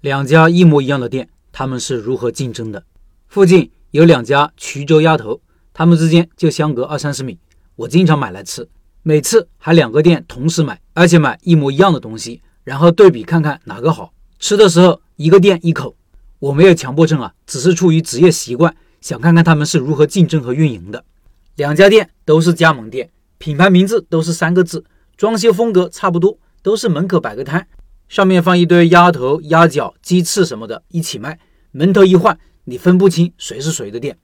两家一模一样的店，他们是如何竞争的？附近有两家衢州鸭头，他们之间就相隔二三十米。我经常买来吃，每次还两个店同时买，而且买一模一样的东西，然后对比看看哪个好吃的时候，一个店一口。我没有强迫症啊，只是出于职业习惯，想看看他们是如何竞争和运营的。两家店都是加盟店，品牌名字都是三个字，装修风格差不多，都是门口摆个摊。上面放一堆鸭头、鸭脚、鸡翅什么的，一起卖。门头一换，你分不清谁是谁的店。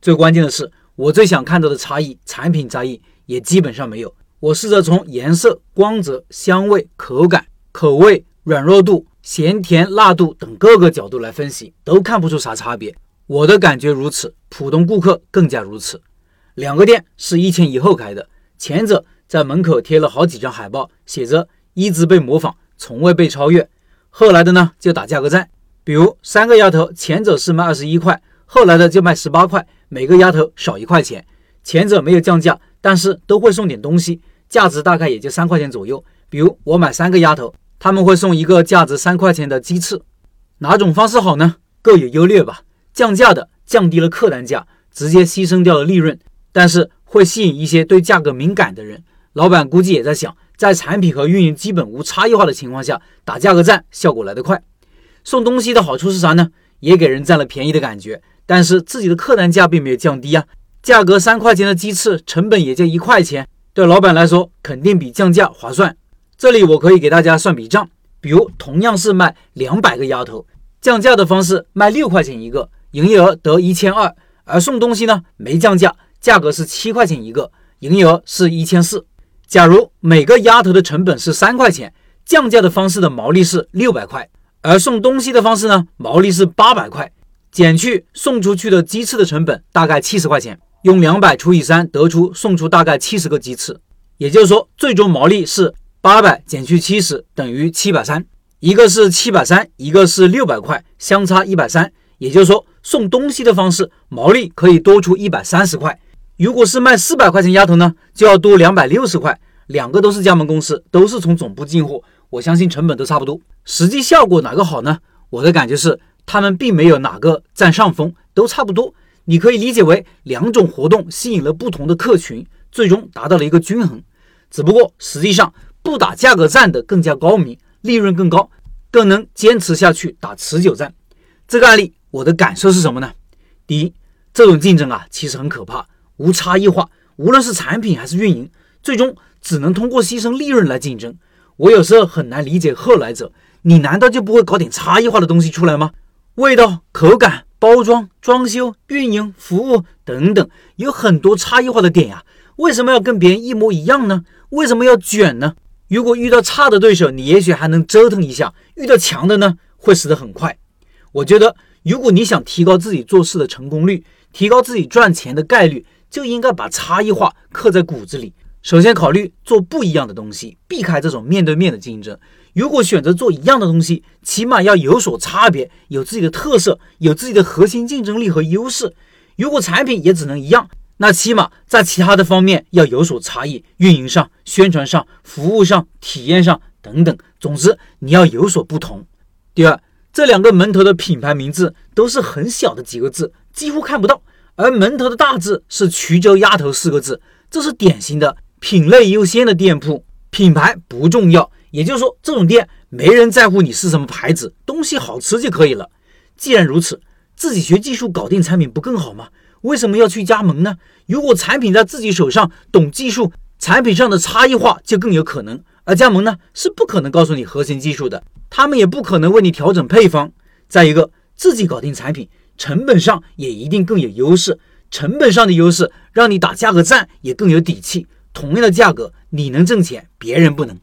最关键的是，我最想看到的差异，产品差异也基本上没有。我试着从颜色、光泽、香味、口感、口味、软弱度、咸甜辣度等各个角度来分析，都看不出啥差别。我的感觉如此，普通顾客更加如此。两个店是一前一后开的，前者在门口贴了好几张海报，写着“一直被模仿”。从未被超越，后来的呢就打价格战，比如三个鸭头，前者是卖二十一块，后来的就卖十八块，每个鸭头少一块钱。前者没有降价，但是都会送点东西，价值大概也就三块钱左右。比如我买三个鸭头，他们会送一个价值三块钱的鸡翅。哪种方式好呢？各有优劣吧。降价的降低了客单价，直接牺牲掉了利润，但是会吸引一些对价格敏感的人。老板估计也在想。在产品和运营基本无差异化的情况下，打价格战效果来得快。送东西的好处是啥呢？也给人占了便宜的感觉，但是自己的客单价并没有降低啊。价格三块钱的鸡翅，成本也就一块钱，对老板来说肯定比降价划算。这里我可以给大家算笔账，比如同样是卖两百个鸭头，降价的方式卖六块钱一个，营业额得一千二；而送东西呢没降价，价格是七块钱一个，营业额是一千四。假如每个鸭头的成本是三块钱，降价的方式的毛利是六百块，而送东西的方式呢，毛利是八百块，减去送出去的鸡翅的成本大概七十块钱，用两百除以三得出送出大概七十个鸡翅，也就是说最终毛利是八百减去七十等于七百三，一个是七百三，一个是六百块，相差一百三，也就是说送东西的方式毛利可以多出一百三十块。如果是卖四百块钱鸭头呢，就要多两百六十块。两个都是加盟公司，都是从总部进货，我相信成本都差不多。实际效果哪个好呢？我的感觉是，他们并没有哪个占上风，都差不多。你可以理解为两种活动吸引了不同的客群，最终达到了一个均衡。只不过实际上不打价格战的更加高明，利润更高，更能坚持下去打持久战。这个案例我的感受是什么呢？第一，这种竞争啊，其实很可怕。无差异化，无论是产品还是运营，最终只能通过牺牲利润来竞争。我有时候很难理解后来者，你难道就不会搞点差异化的东西出来吗？味道、口感、包装、装修、运营、服务等等，有很多差异化的点呀。为什么要跟别人一模一样呢？为什么要卷呢？如果遇到差的对手，你也许还能折腾一下；遇到强的呢，会死得很快。我觉得，如果你想提高自己做事的成功率，提高自己赚钱的概率。就应该把差异化刻在骨子里。首先考虑做不一样的东西，避开这种面对面的竞争。如果选择做一样的东西，起码要有所差别，有自己的特色，有自己的核心竞争力和优势。如果产品也只能一样，那起码在其他的方面要有所差异，运营上、宣传上、服务上、体验上等等。总之，你要有所不同。第二，这两个门头的品牌名字都是很小的几个字，几乎看不到。而门头的大字是“衢州鸭头”四个字，这是典型的品类优先的店铺，品牌不重要。也就是说，这种店没人在乎你是什么牌子，东西好吃就可以了。既然如此，自己学技术搞定产品不更好吗？为什么要去加盟呢？如果产品在自己手上，懂技术，产品上的差异化就更有可能。而加盟呢，是不可能告诉你核心技术的，他们也不可能为你调整配方。再一个，自己搞定产品。成本上也一定更有优势，成本上的优势让你打价格战也更有底气。同样的价格，你能挣钱，别人不能。